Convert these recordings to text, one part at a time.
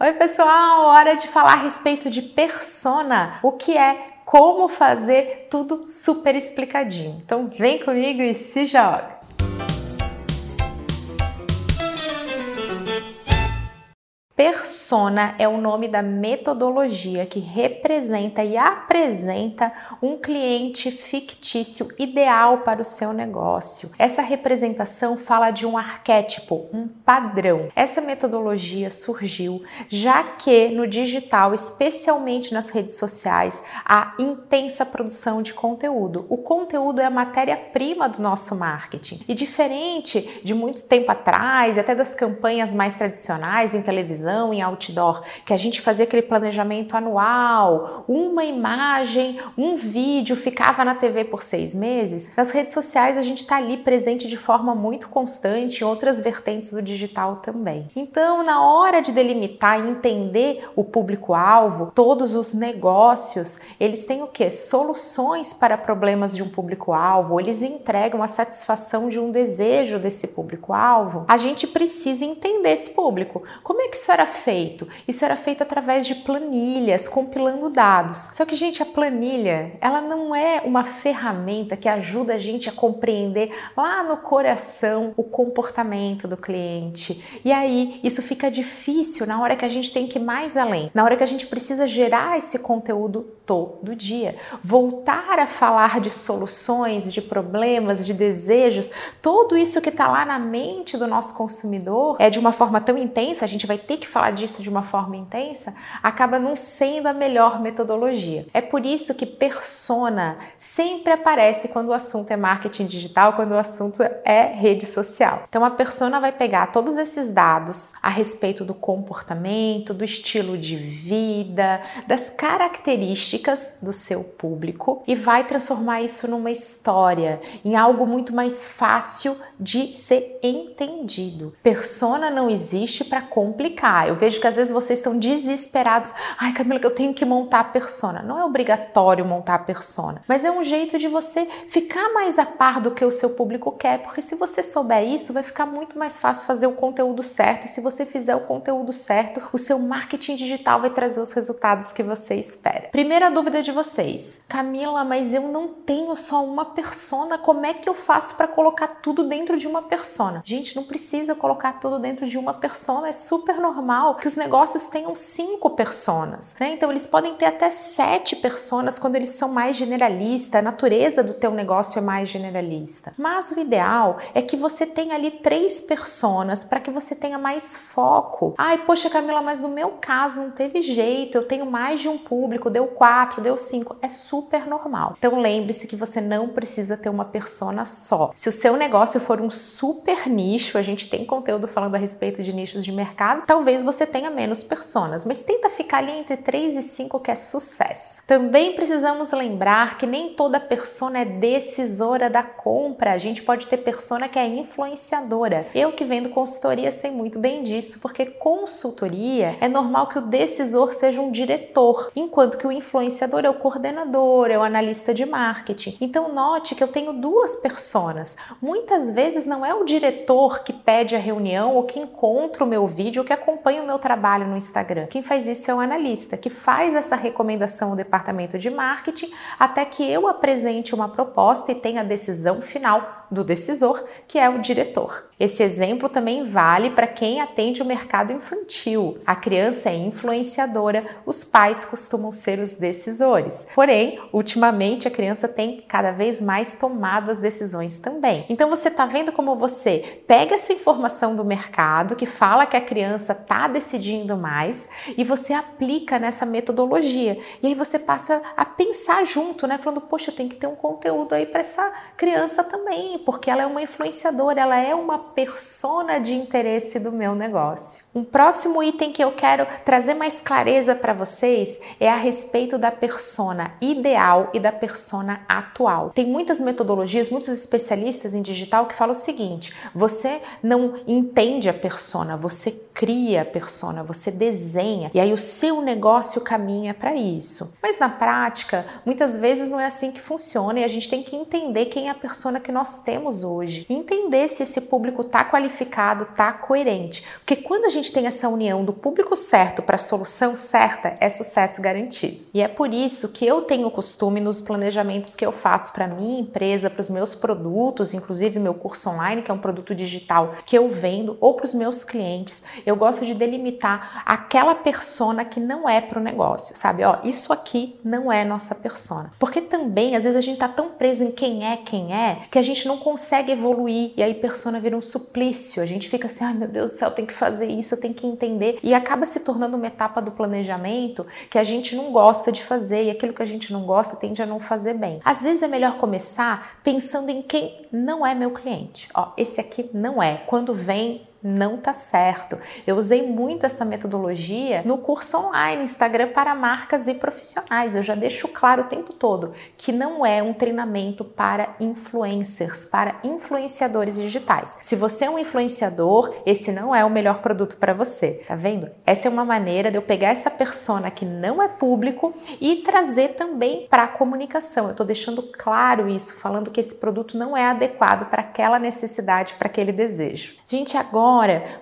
Oi, pessoal! Hora de falar a respeito de persona. O que é? Como fazer tudo super explicadinho. Então, vem comigo e se joga! Persona é o nome da metodologia que representa e apresenta um cliente fictício ideal para o seu negócio. Essa representação fala de um arquétipo, um padrão. Essa metodologia surgiu já que no digital, especialmente nas redes sociais, há intensa produção de conteúdo. O conteúdo é a matéria-prima do nosso marketing. E diferente de muito tempo atrás, até das campanhas mais tradicionais em televisão, televisão, em outdoor, que a gente fazia aquele planejamento anual, uma imagem, um vídeo ficava na TV por seis meses, nas redes sociais a gente está ali presente de forma muito constante em outras vertentes do digital também. Então, na hora de delimitar e entender o público-alvo, todos os negócios, eles têm o que? Soluções para problemas de um público-alvo, eles entregam a satisfação de um desejo desse público-alvo. A gente precisa entender esse público. Como é que isso era feito? Isso era feito através de planilhas, compilando dados. Só que, gente, a planilha, ela não é uma ferramenta que ajuda a gente a compreender lá no coração o comportamento do cliente. E aí, isso fica difícil na hora que a gente tem que ir mais além, na hora que a gente precisa gerar esse conteúdo todo dia. Voltar a falar de soluções, de problemas, de desejos, tudo isso que está lá na mente do nosso consumidor é de uma forma tão intensa, a gente vai ter que falar disso de uma forma intensa, acaba não sendo a melhor metodologia. É por isso que persona sempre aparece quando o assunto é marketing digital, quando o assunto é rede social. Então a persona vai pegar todos esses dados a respeito do comportamento, do estilo de vida, das características do seu público e vai transformar isso numa história, em algo muito mais fácil de ser entendido. Persona não existe para complicar eu vejo que às vezes vocês estão desesperados. Ai, Camila, que eu tenho que montar a persona. Não é obrigatório montar a persona, mas é um jeito de você ficar mais a par do que o seu público quer, porque se você souber isso, vai ficar muito mais fácil fazer o conteúdo certo. E se você fizer o conteúdo certo, o seu marketing digital vai trazer os resultados que você espera. Primeira dúvida de vocês: Camila, mas eu não tenho só uma persona. Como é que eu faço para colocar tudo dentro de uma persona? Gente, não precisa colocar tudo dentro de uma persona, é super normal normal que os negócios tenham cinco personas, né? Então eles podem ter até sete personas quando eles são mais generalistas, a natureza do teu negócio é mais generalista. Mas o ideal é que você tenha ali três personas para que você tenha mais foco. Ai, poxa, Camila, mas no meu caso não teve jeito, eu tenho mais de um público, deu quatro, deu cinco, é super normal. Então lembre-se que você não precisa ter uma persona só. Se o seu negócio for um super nicho, a gente tem conteúdo falando a respeito de nichos de mercado, talvez talvez você tenha menos personas, mas tenta ficar ali entre 3 e 5 que é sucesso. Também precisamos lembrar que nem toda persona é decisora da compra. A gente pode ter persona que é influenciadora. Eu que vendo consultoria sei muito bem disso, porque consultoria é normal que o decisor seja um diretor, enquanto que o influenciador é o coordenador, é o analista de marketing. Então note que eu tenho duas personas. Muitas vezes não é o diretor que pede a reunião ou que encontra o meu vídeo que acompanha acompanha o meu trabalho no Instagram. Quem faz isso é o analista, que faz essa recomendação ao departamento de marketing até que eu apresente uma proposta e tenha a decisão final do decisor, que é o diretor. Esse exemplo também vale para quem atende o mercado infantil. A criança é influenciadora, os pais costumam ser os decisores. Porém, ultimamente a criança tem cada vez mais tomado as decisões também. Então você está vendo como você pega essa informação do mercado que fala que a criança está decidindo mais e você aplica nessa metodologia. E aí você passa a pensar junto, né? Falando, poxa, eu tenho que ter um conteúdo aí para essa criança também, porque ela é uma influenciadora, ela é uma persona de interesse do meu negócio. Um próximo item que eu quero trazer mais clareza para vocês é a respeito da persona ideal e da persona atual. Tem muitas metodologias, muitos especialistas em digital que falam o seguinte: você não entende a persona, você cria a persona, você desenha e aí o seu negócio caminha para isso. Mas na prática, muitas vezes não é assim que funciona e a gente tem que entender quem é a persona que nós temos hoje, entender se esse público está qualificado, está coerente. Porque quando a gente gente tem essa união do público certo para a solução certa, é sucesso garantido. E é por isso que eu tenho costume nos planejamentos que eu faço para minha empresa, para os meus produtos, inclusive meu curso online, que é um produto digital que eu vendo, ou para os meus clientes, eu gosto de delimitar aquela persona que não é para o negócio, sabe? Ó, isso aqui não é nossa persona. Porque também, às vezes, a gente tá tão preso em quem é, quem é, que a gente não consegue evoluir e aí persona vira um suplício. A gente fica assim, ai meu Deus do céu, tem que fazer isso, eu tenho que entender. E acaba se tornando uma etapa do planejamento que a gente não gosta de fazer e aquilo que a gente não gosta tende a não fazer bem. Às vezes é melhor começar pensando em quem não é meu cliente. Ó, esse aqui não é. Quando vem, não tá certo. Eu usei muito essa metodologia no curso online Instagram para marcas e profissionais. Eu já deixo claro o tempo todo que não é um treinamento para influencers, para influenciadores digitais. Se você é um influenciador, esse não é o melhor produto para você. Tá vendo? Essa é uma maneira de eu pegar essa persona que não é público e trazer também para a comunicação. Eu tô deixando claro isso, falando que esse produto não é adequado para aquela necessidade, para aquele desejo. Gente, agora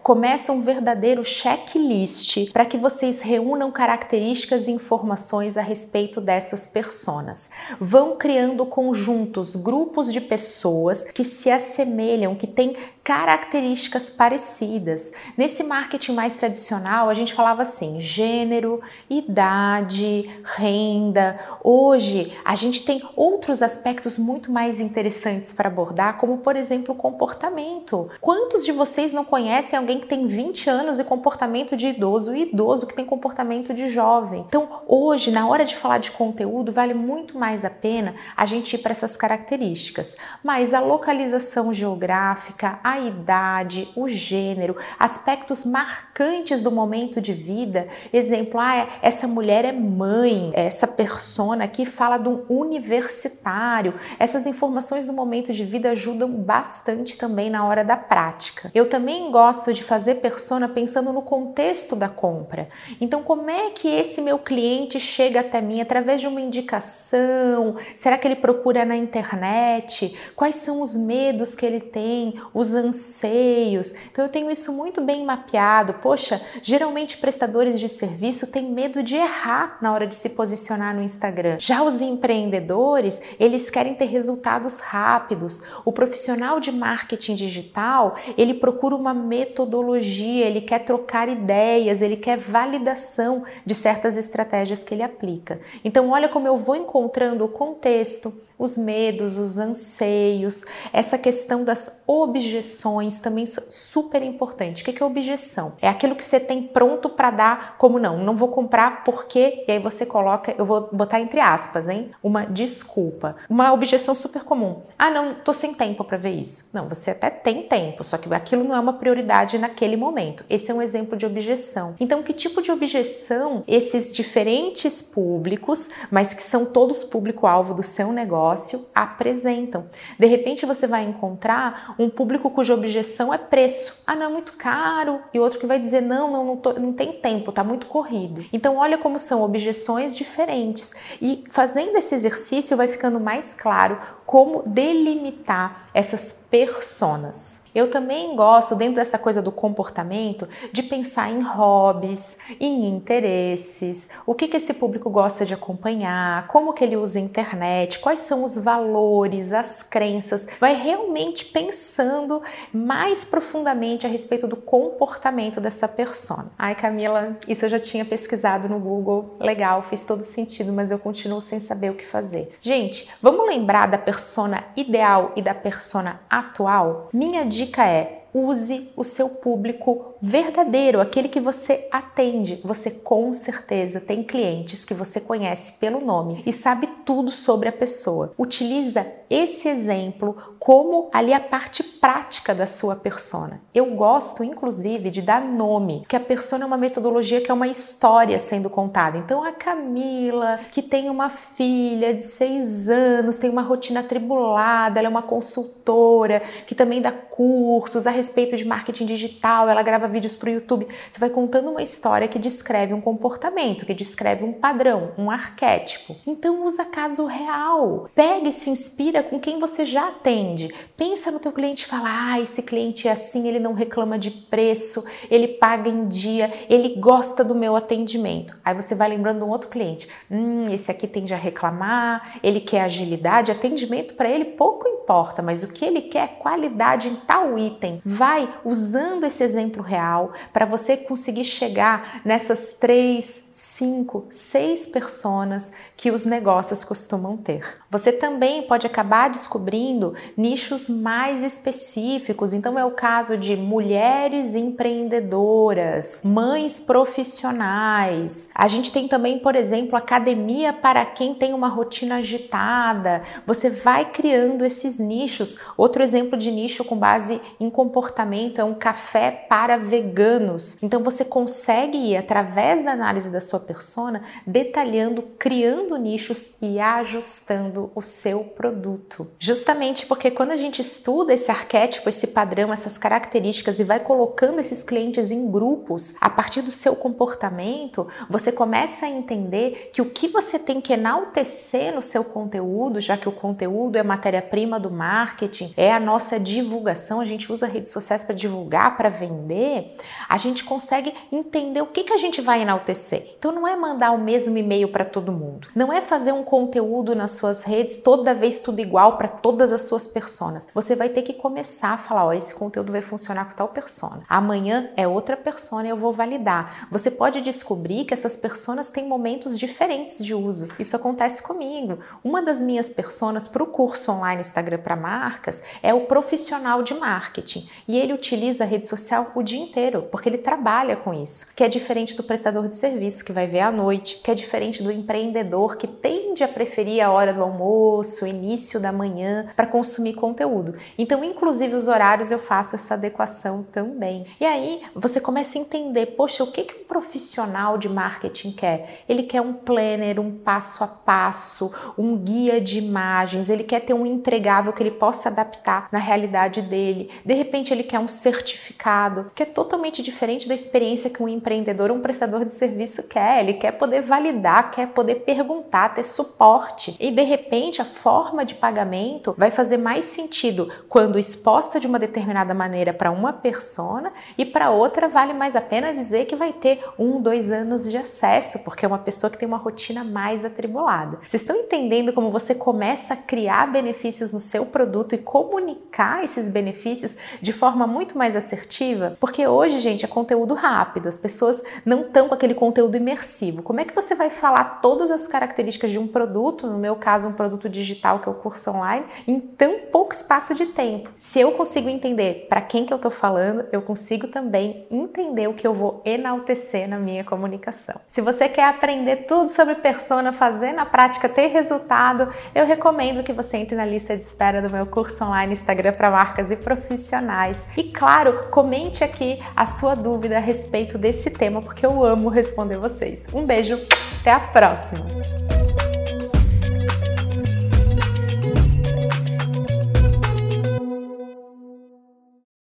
começa um verdadeiro checklist para que vocês reúnam características e informações a respeito dessas personas. Vão criando conjuntos, grupos de pessoas que se assemelham, que têm características parecidas. Nesse marketing mais tradicional, a gente falava assim: gênero, idade, renda. Hoje, a gente tem outros aspectos muito mais interessantes para abordar, como por exemplo, comportamento. Quantos de vocês não conhecem alguém que tem 20 anos e comportamento de idoso e idoso que tem comportamento de jovem? Então, hoje, na hora de falar de conteúdo, vale muito mais a pena a gente ir para essas características. Mas a localização geográfica, a a idade, o gênero, aspectos marcantes do momento de vida. Exemplo, ah, essa mulher é mãe, essa persona aqui fala de um universitário. Essas informações do momento de vida ajudam bastante também na hora da prática. Eu também gosto de fazer persona pensando no contexto da compra. Então, como é que esse meu cliente chega até mim através de uma indicação? Será que ele procura na internet? Quais são os medos que ele tem, os anseios. Então eu tenho isso muito bem mapeado. Poxa, geralmente prestadores de serviço têm medo de errar na hora de se posicionar no Instagram. Já os empreendedores, eles querem ter resultados rápidos. O profissional de marketing digital, ele procura uma metodologia, ele quer trocar ideias, ele quer validação de certas estratégias que ele aplica. Então olha como eu vou encontrando o contexto, os medos, os anseios, essa questão das objeções também são super importante. O que é objeção? É aquilo que você tem pronto para dar, como não, não vou comprar porque, e aí você coloca, eu vou botar entre aspas, hein? Uma desculpa. Uma objeção super comum. Ah, não, tô sem tempo para ver isso. Não, você até tem tempo, só que aquilo não é uma prioridade naquele momento. Esse é um exemplo de objeção. Então, que tipo de objeção esses diferentes públicos, mas que são todos público-alvo do seu negócio, negócio apresentam. De repente você vai encontrar um público cuja objeção é preço. Ah, não é muito caro. E outro que vai dizer: não, não, não, tô, não tem tempo, tá muito corrido. Então, olha como são objeções diferentes. E fazendo esse exercício, vai ficando mais claro como delimitar essas personas. Eu também gosto, dentro dessa coisa do comportamento, de pensar em hobbies, em interesses, o que, que esse público gosta de acompanhar, como que ele usa a internet, quais são os valores, as crenças. Vai realmente pensando mais profundamente a respeito do comportamento dessa persona. Ai, Camila, isso eu já tinha pesquisado no Google, legal, fez todo sentido, mas eu continuo sem saber o que fazer. Gente, vamos lembrar da persona ideal e da persona atual? Minha dica é use o seu público verdadeiro, aquele que você atende. Você com certeza tem clientes que você conhece pelo nome e sabe tudo sobre a pessoa. Utiliza esse exemplo como ali a parte prática da sua persona. Eu gosto inclusive de dar nome, que a persona é uma metodologia que é uma história sendo contada. Então a Camila, que tem uma filha de seis anos, tem uma rotina atribulada, ela é uma consultora que também dá cursos a respeito de marketing digital, ela grava grava vídeos para o YouTube, você vai contando uma história que descreve um comportamento, que descreve um padrão, um arquétipo. Então usa caso real. Pega e se inspira com quem você já atende. Pensa no teu cliente e fala: "Ah, esse cliente é assim, ele não reclama de preço, ele paga em dia, ele gosta do meu atendimento". Aí você vai lembrando um outro cliente: "Hum, esse aqui tende a reclamar, ele quer agilidade, atendimento para ele pouco importa, mas o que ele quer é qualidade em tal item". Vai usando esse exemplo real para você conseguir chegar nessas três, cinco, seis personas que os negócios costumam ter. Você também pode acabar descobrindo nichos mais específicos. Então é o caso de mulheres empreendedoras, mães profissionais. A gente tem também, por exemplo, academia para quem tem uma rotina agitada. Você vai criando esses nichos. Outro exemplo de nicho com base em comportamento é um café para veganos. Então você consegue ir através da análise da sua persona detalhando, criando nichos e ajustando o seu produto. Justamente porque quando a gente estuda esse arquétipo, esse padrão, essas características e vai colocando esses clientes em grupos a partir do seu comportamento, você começa a entender que o que você tem que enaltecer no seu conteúdo, já que o conteúdo é matéria-prima do marketing, é a nossa divulgação, a gente usa redes sociais para divulgar, para vender, a gente consegue entender o que, que a gente vai enaltecer. Então não é mandar o mesmo e-mail para todo mundo, não é fazer um conteúdo nas suas redes toda vez tudo igual para todas as suas personas. Você vai ter que começar a falar, ó, esse conteúdo vai funcionar com tal persona. Amanhã é outra persona e eu vou validar. Você pode descobrir que essas personas têm momentos diferentes de uso. Isso acontece comigo. Uma das minhas personas para o curso online Instagram para marcas é o profissional de marketing. E ele utiliza a rede social o dia inteiro porque ele trabalha com isso, que é diferente do prestador de serviço que vai ver à noite, que é diferente do empreendedor que tende a preferir a hora do almoço, início da manhã para consumir conteúdo. Então, inclusive os horários eu faço essa adequação também. E aí você começa a entender, poxa, o que que um profissional de marketing quer? Ele quer um planner, um passo a passo, um guia de imagens, ele quer ter um entregável que ele possa adaptar na realidade dele. De repente ele quer um certificado, que é totalmente diferente da experiência que um empreendedor, um prestador de serviço quer. Ele quer poder validar, quer poder perguntar, ter suporte. E de repente a forma de pagamento vai fazer mais sentido quando exposta de uma determinada maneira para uma persona e para outra vale mais a pena dizer que vai ter um, dois anos de acesso, porque é uma pessoa que tem uma rotina mais atribulada. Vocês estão entendendo como você começa a criar benefícios no seu produto e comunicar esses benefícios de forma muito mais assertiva? Porque hoje, gente, é conteúdo rápido, as pessoas não estão com aquele conteúdo imersivo. Como é que você vai falar todas as características de um produto, no meu caso, um produto digital que é o curso online, em tão pouco espaço de tempo? Se eu consigo entender para quem que eu estou falando, eu consigo também entender o que eu vou enaltecer na minha comunicação. Se você quer aprender tudo sobre persona, fazer na prática ter resultado, eu recomendo que você entre na lista de espera do meu curso online Instagram para marcas e profissionais. E claro, comente aqui a sua dúvida a respeito desse tema, porque eu amo responder vocês. Um beijo, até a próxima!